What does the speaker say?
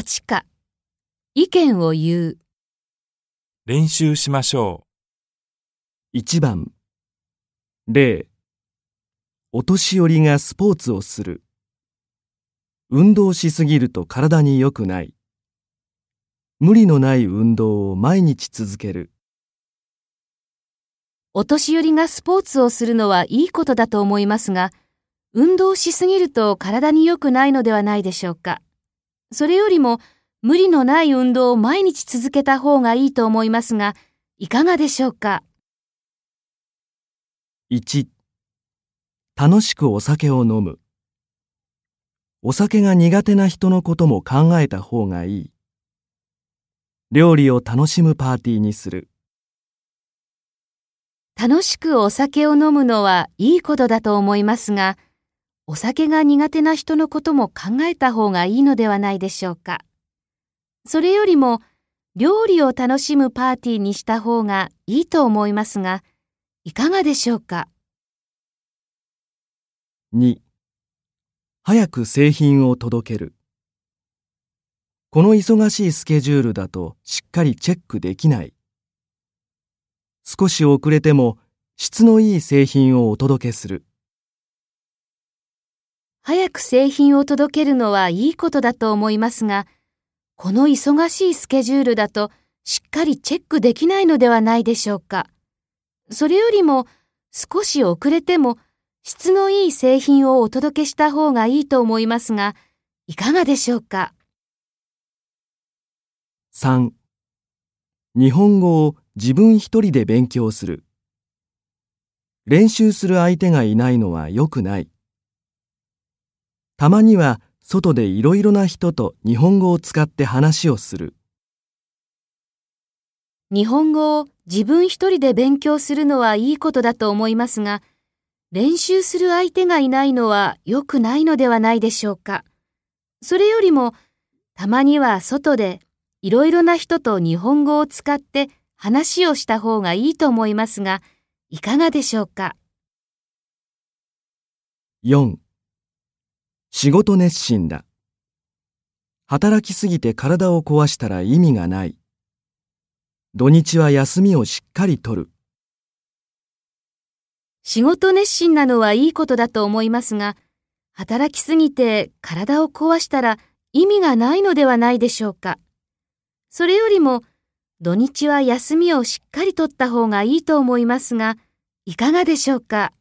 8課、意見を言う。練習しましょ1番。例。お年寄りがスポーツをする。運動しすぎると体に良くない。無理のない運動を毎日続ける。お年寄りがスポーツをするのはいいことだと思いますが、運動しすぎると体に良くないのではないでしょうか。それよりも、無理のない運動を毎日続けた方がいいと思いますが、いかがでしょうか？1楽しくお酒を飲む。お酒が苦手な人のことも考えた方がいい。料理を楽しむパーティーにする。楽しくお酒を飲むのはいいことだと思いますが、お酒が苦手な人のことも考えた方がいいのではないでしょうか。それよりも、料理を楽しむパーティーにした方がいいと思いますが、いかがでしょうか？2早く製品を届けるこの忙しいスケジュールだとしっかりチェックできない少し遅れても質のいい製品をお届けする早く製品を届けるのはいいことだと思いますが、この忙しいスケジュールだとしっかりチェックできないのではないでしょうか。それよりも少し遅れても質のいい製品をお届けした方がいいと思いますが、いかがでしょうか？3日本語を自分一人で勉強する練習する相手がいないのは良くないたまには外でいろいろな人と日本語を使って話をする日本語を自分一人で勉強するのはいいことだと思いますが、練習する相手がいないのは良くないのではないでしょうか。それよりも、たまには外でいろいろな人と日本語を使って話をした方がいいと思いますが、いかがでしょうか？4仕事熱心だ働きすぎて体を壊したら意味がない土日は休みをしっかりとる仕事熱心なのはいいことだと思いますが、働きすぎて体を壊したら意味がないのではないでしょうか。それよりも、土日は休みをしっかりとった方がいいと思いますが、いかがでしょうか？